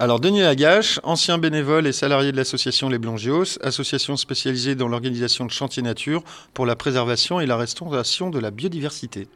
Alors Denis Lagache, ancien bénévole et salarié de l'association Les Blongios, association spécialisée dans l'organisation de chantiers nature pour la préservation et la restauration de la biodiversité.